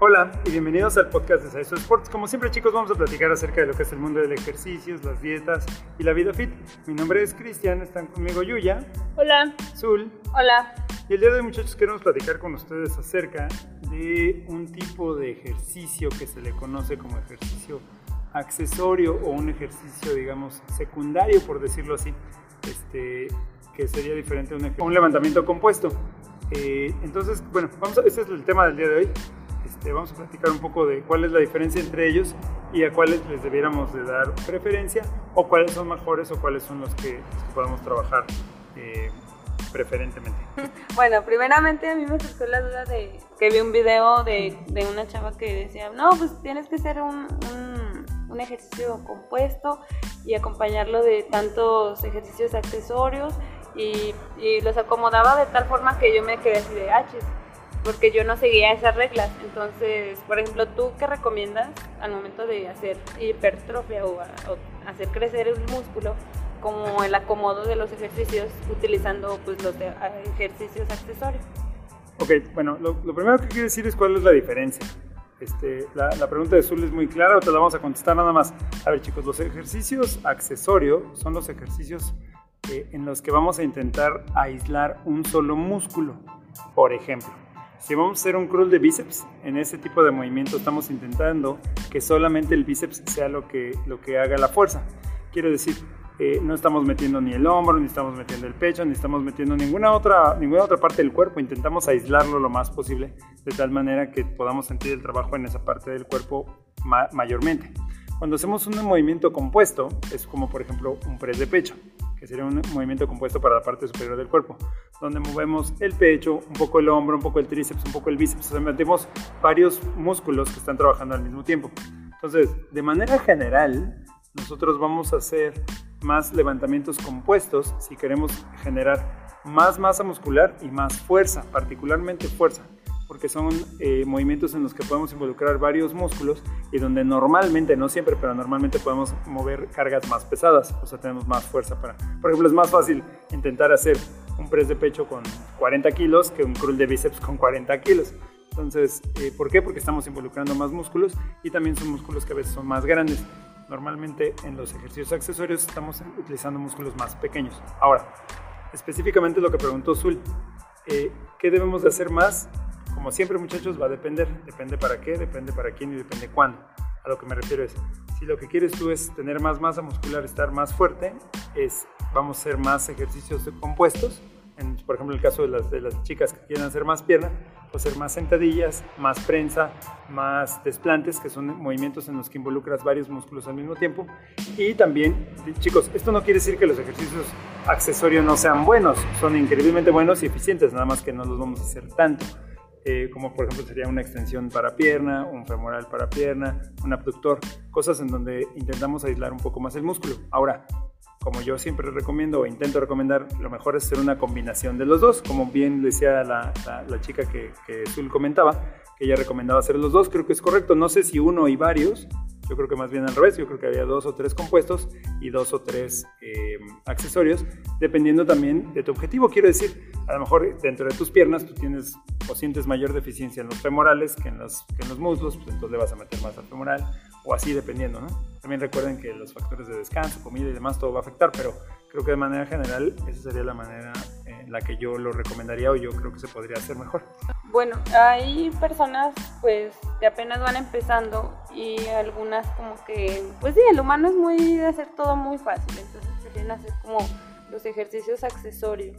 Hola y bienvenidos al podcast de Saiso Sports. Como siempre chicos vamos a platicar acerca de lo que es el mundo del ejercicio, las dietas y la vida fit. Mi nombre es Cristian, están conmigo Yuya. Hola. Zul. Hola. Y el día de hoy muchachos queremos platicar con ustedes acerca de un tipo de ejercicio que se le conoce como ejercicio accesorio o un ejercicio digamos secundario por decirlo así, este, que sería diferente a un, un levantamiento compuesto. Eh, entonces, bueno, vamos a, este es el tema del día de hoy. Este, vamos a platicar un poco de cuál es la diferencia entre ellos y a cuáles les debiéramos de dar preferencia o cuáles son mejores o cuáles son los que, podemos trabajar eh, preferentemente. Bueno, primeramente a mí me surgió la duda de que vi un video de, de una chava que decía, no, pues tienes que hacer un, un, ejercicio compuesto y acompañarlo de tantos ejercicios accesorios y, y los acomodaba de tal forma que yo me quedé así de haches. Ah, porque yo no seguía esas reglas. Entonces, por ejemplo, ¿tú qué recomiendas al momento de hacer hipertrofia o, hacer crecer el músculo? como el acomodo de los ejercicios utilizando pues los ejercicios accesorios. Ok, bueno, lo, primero que quiero decir es cuál es la diferencia. Este, la, la, pregunta de Zul es muy clara, o te la vamos a contestar nada más. A ver chicos, los ejercicios accesorios son los ejercicios eh, en los que vamos a intentar aislar un solo músculo. Por ejemplo, si vamos a hacer un crawl de bíceps, en ese tipo de movimiento estamos intentando que solamente el bíceps sea lo que, lo que haga la fuerza. Quiero decir, eh, no estamos metiendo ni el hombro, ni estamos metiendo el pecho, ni estamos metiendo ninguna otra, ninguna otra parte del cuerpo. Intentamos aislarlo lo más posible, de tal manera que podamos sentir el trabajo en esa parte del cuerpo mayormente. Cuando hacemos un movimiento compuesto, es como por ejemplo un press de pecho que sería un movimiento compuesto para la parte superior del cuerpo, donde movemos el pecho, un poco el hombro, un poco el tríceps, un poco el bíceps, o sea, metemos varios músculos que están trabajando al mismo tiempo. Entonces, de manera general, nosotros vamos a hacer más levantamientos compuestos si queremos generar más masa muscular y más fuerza, particularmente fuerza porque son eh, movimientos en los que podemos involucrar varios músculos y donde normalmente, no siempre, pero normalmente podemos mover cargas más pesadas, o sea, tenemos más fuerza para... Por ejemplo, es más fácil intentar hacer un press de pecho con 40 kilos que un curl de bíceps con 40 kilos. Entonces, eh, ¿por qué? Porque estamos involucrando más músculos y también son músculos que a veces son más grandes. Normalmente en los ejercicios accesorios estamos utilizando músculos más pequeños. Ahora, específicamente lo que preguntó Zul, eh, ¿qué debemos de hacer más como siempre muchachos va a depender, depende para qué, depende para quién y depende cuándo. A lo que me refiero es, si lo que quieres tú es tener más masa muscular, estar más fuerte, es vamos a hacer más ejercicios compuestos. En, por ejemplo, el caso de las, de las chicas que quieren hacer más pierna, pues hacer más sentadillas, más prensa, más desplantes, que son movimientos en los que involucras varios músculos al mismo tiempo. Y también, chicos, esto no quiere decir que los ejercicios accesorios no sean buenos, son increíblemente buenos y eficientes, nada más que no los vamos a hacer tanto. Eh, como por ejemplo sería una extensión para pierna, un femoral para pierna, un abductor, cosas en donde intentamos aislar un poco más el músculo. Ahora, como yo siempre recomiendo o intento recomendar, lo mejor es hacer una combinación de los dos, como bien decía la, la, chica que, que Zul comentaba, que ella recomendaba hacer los dos, creo que es correcto, no sé si uno y varios, yo creo que más bien al revés, yo creo que había dos o tres compuestos y dos o tres eh, accesorios, dependiendo también de tu objetivo. Quiero decir, a lo mejor dentro de tus piernas tú tienes o sientes mayor deficiencia en los femorales que en los, que en los muslos, pues entonces le vas a meter más al femoral o así dependiendo, ¿no? También recuerden que los factores de descanso, comida y demás, todo va a afectar, pero creo que de manera general esa sería la manera en la que yo lo recomendaría o yo creo que se podría hacer mejor. Bueno, hay personas pues que apenas van empezando y algunas como que, pues sí, el humano es muy de hacer todo muy fácil, entonces prefieren hacer como los ejercicios accesorios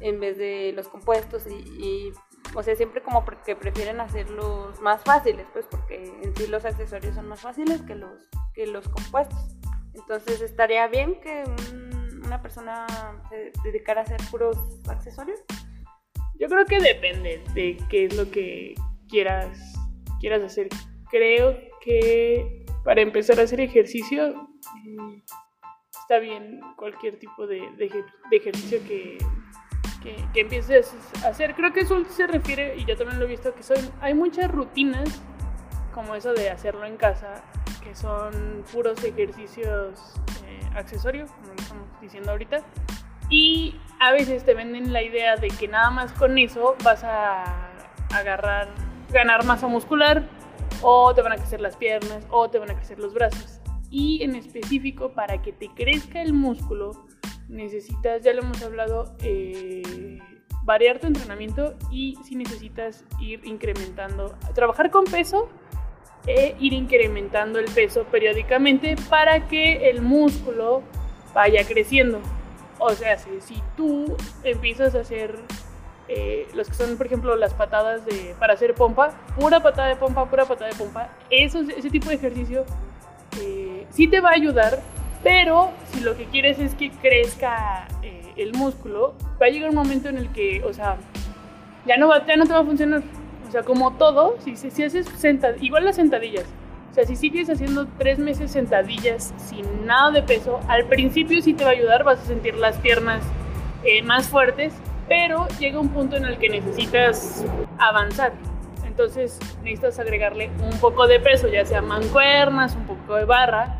en vez de los compuestos y, o sea, siempre como que prefieren hacerlos más fáciles, pues porque en sí los accesorios son más fáciles que los, que los compuestos. Entonces estaría bien que una persona se dedicara a hacer puros accesorios. Yo creo que depende de qué es lo que quieras, quieras hacer. Creo que para empezar a hacer ejercicio eh, está bien cualquier tipo de, ejercicio que, que, empieces a hacer. Creo que eso se refiere, y yo también lo he visto, que son, hay muchas rutinas como eso de hacerlo en casa, que son puros ejercicios eh, accesorios, como estamos diciendo ahorita, y a veces te venden la idea de que nada más con eso vas a agarrar ganar masa muscular, o te van a crecer las piernas, o te van a crecer los brazos. Y en específico, para que te crezca el músculo, necesitas, ya lo hemos hablado, eh, variar tu entrenamiento y si necesitas ir incrementando, trabajar con peso e ir incrementando el peso periódicamente para que el músculo vaya creciendo. O sea, si, si tú empiezas a hacer eh, los que son, por ejemplo, las patadas de, para hacer pompa, pura patada de pompa, pura patada de pompa, eso, ese tipo de ejercicio eh, sí te va a ayudar, pero si lo que quieres es que crezca eh, el músculo, va a llegar un momento en el que, o sea, ya no, va, ya no te va a funcionar. O sea, como todo, si, si haces sentadillas, igual las sentadillas, o sea, si sigues haciendo tres meses sentadillas sin nada de peso, al principio sí te va a ayudar, vas a sentir las piernas eh, más fuertes, pero llega un punto en el que necesitas avanzar. Entonces necesitas agregarle un poco de peso, ya sea mancuernas, un poco de barra,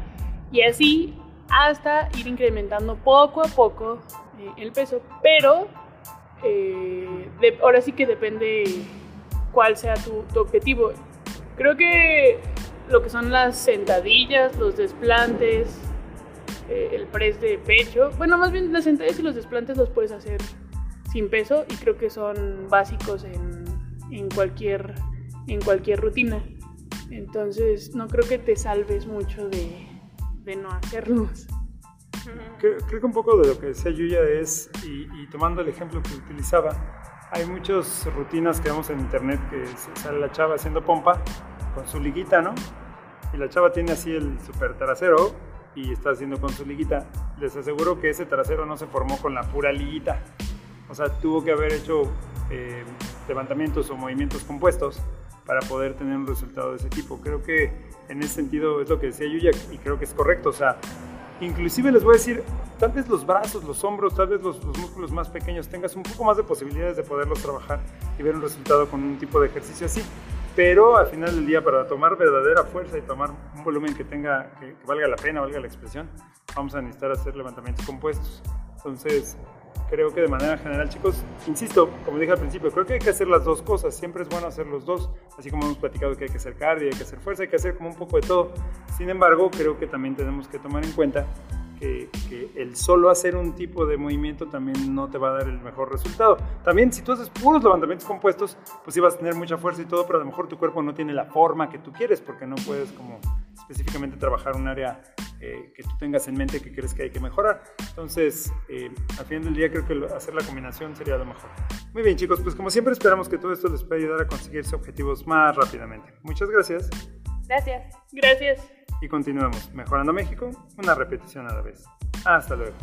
y así hasta ir incrementando poco a poco eh, el peso. Pero eh, ahora sí que depende cuál sea tu, tu objetivo. Creo que lo que son las sentadillas, los desplantes, eh, el press de pecho. Bueno, más bien las sentadillas y los desplantes los puedes hacer sin peso y creo que son básicos en, en cualquier, en cualquier rutina. Entonces, no creo que te salves mucho de, de no hacerlos. Creo, creo, que un poco de lo que decía Yuya es, y, y, tomando el ejemplo que utilizaba, hay muchas rutinas que vemos en internet que sale la chava haciendo pompa con su liguita, ¿no? Y la chava tiene así el super trasero y está haciendo con su liguita. Les aseguro que ese trasero no se formó con la pura liguita. O sea, tuvo que haber hecho eh, levantamientos o movimientos compuestos para poder tener un resultado de ese tipo. Creo que en ese sentido es lo que decía Yuya y creo que es correcto. O sea, inclusive les voy a decir, tal vez los brazos, los hombros, tal vez los, los, músculos más pequeños tengas un poco más de posibilidades de poderlos trabajar y ver un resultado con un tipo de ejercicio así pero al final del día para tomar verdadera fuerza y tomar un volumen que tenga que, que, valga la pena, valga la expresión, vamos a necesitar hacer levantamientos compuestos. Entonces, creo que de manera general, chicos, insisto, como dije al principio, creo que hay que hacer las dos cosas, siempre es bueno hacer los dos, así como hemos platicado que hay que hacer cardio, hay que hacer fuerza, hay que hacer como un poco de todo. Sin embargo, creo que también tenemos que tomar en cuenta que, que, el solo hacer un tipo de movimiento también no te va a dar el mejor resultado. También si tú haces puros levantamientos compuestos, pues sí vas a tener mucha fuerza y todo, pero a lo mejor tu cuerpo no tiene la forma que tú quieres porque no puedes como específicamente trabajar un área eh, que tú tengas en mente que crees que hay que mejorar. Entonces, eh, al final del día creo que hacer la combinación sería lo mejor. Muy bien chicos, pues como siempre esperamos que todo esto les pueda ayudar a conseguirse objetivos más rápidamente. Muchas gracias. Gracias. Gracias y continuemos mejorando México una repetición a la vez. Hasta luego.